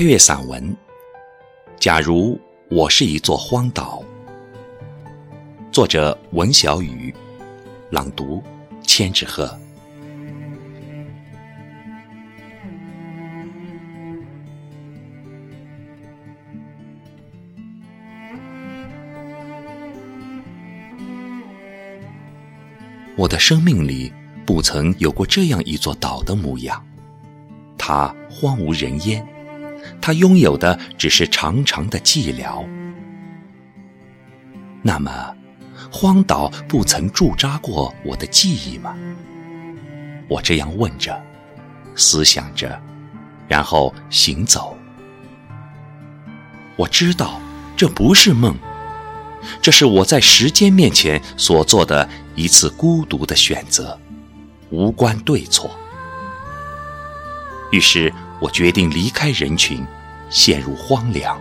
配乐散文《假如我是一座荒岛》，作者文小雨，朗读千纸鹤。我的生命里不曾有过这样一座岛的模样，它荒无人烟。他拥有的只是长长的寂寥。那么，荒岛不曾驻扎过我的记忆吗？我这样问着，思想着，然后行走。我知道这不是梦，这是我在时间面前所做的一次孤独的选择，无关对错。于是。我决定离开人群，陷入荒凉。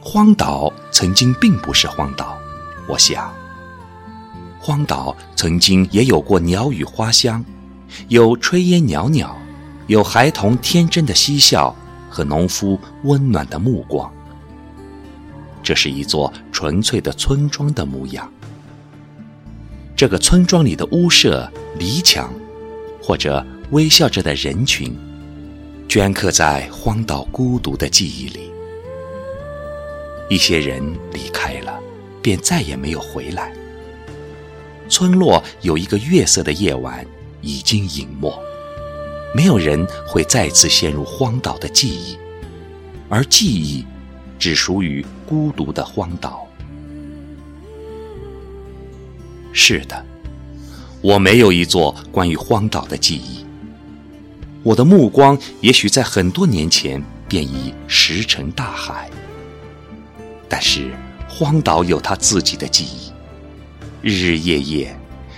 荒岛曾经并不是荒岛，我想。荒岛曾经也有过鸟语花香，有炊烟袅袅，有孩童天真的嬉笑和农夫温暖的目光。这是一座纯粹的村庄的模样。这个村庄里的屋舍、篱墙，或者……微笑着的人群，镌刻在荒岛孤独的记忆里。一些人离开了，便再也没有回来。村落有一个月色的夜晚已经隐没，没有人会再次陷入荒岛的记忆，而记忆只属于孤独的荒岛。是的，我没有一座关于荒岛的记忆。我的目光也许在很多年前便已石沉大海，但是荒岛有它自己的记忆，日日夜夜，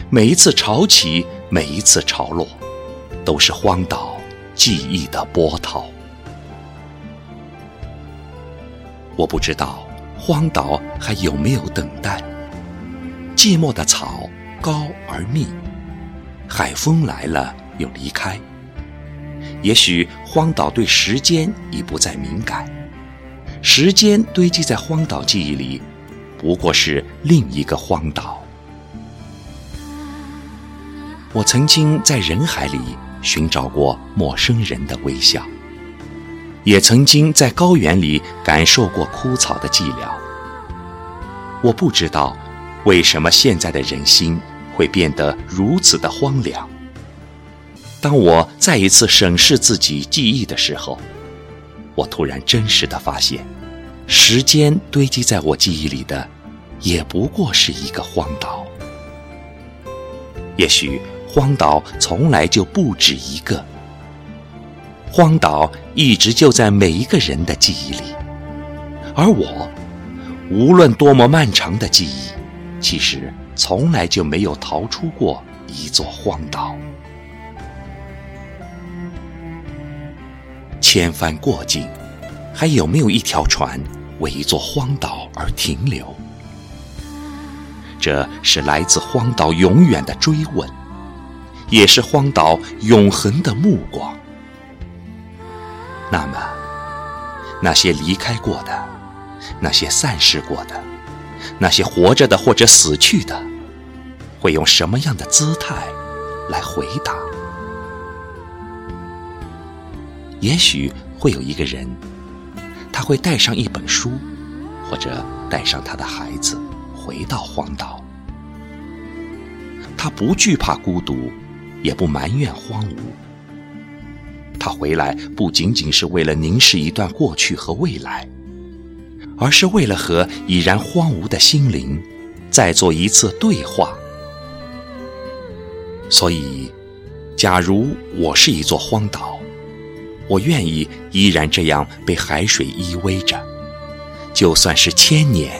每一次潮起，每一次潮落，都是荒岛记忆的波涛。我不知道荒岛还有没有等待，寂寞的草高而密，海风来了又离开。也许荒岛对时间已不再敏感，时间堆积在荒岛记忆里，不过是另一个荒岛。我曾经在人海里寻找过陌生人的微笑，也曾经在高原里感受过枯草的寂寥。我不知道，为什么现在的人心会变得如此的荒凉。当我再一次审视自己记忆的时候，我突然真实的发现，时间堆积在我记忆里的，也不过是一个荒岛。也许荒岛从来就不止一个，荒岛一直就在每一个人的记忆里，而我，无论多么漫长的记忆，其实从来就没有逃出过一座荒岛。千帆过尽，还有没有一条船为一座荒岛而停留？这是来自荒岛永远的追问，也是荒岛永恒的目光。那么，那些离开过的，那些散失过的，那些活着的或者死去的，会用什么样的姿态来回答？也许会有一个人，他会带上一本书，或者带上他的孩子，回到荒岛。他不惧怕孤独，也不埋怨荒芜。他回来不仅仅是为了凝视一段过去和未来，而是为了和已然荒芜的心灵再做一次对话。所以，假如我是一座荒岛。我愿意依然这样被海水依偎着，就算是千年，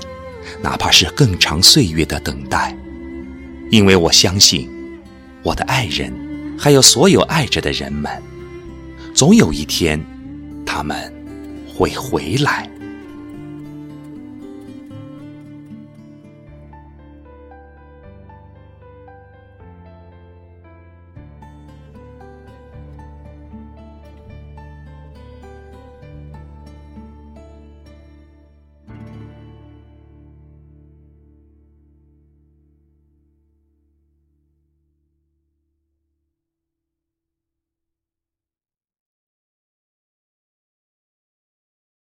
哪怕是更长岁月的等待，因为我相信，我的爱人，还有所有爱着的人们，总有一天，他们会回来。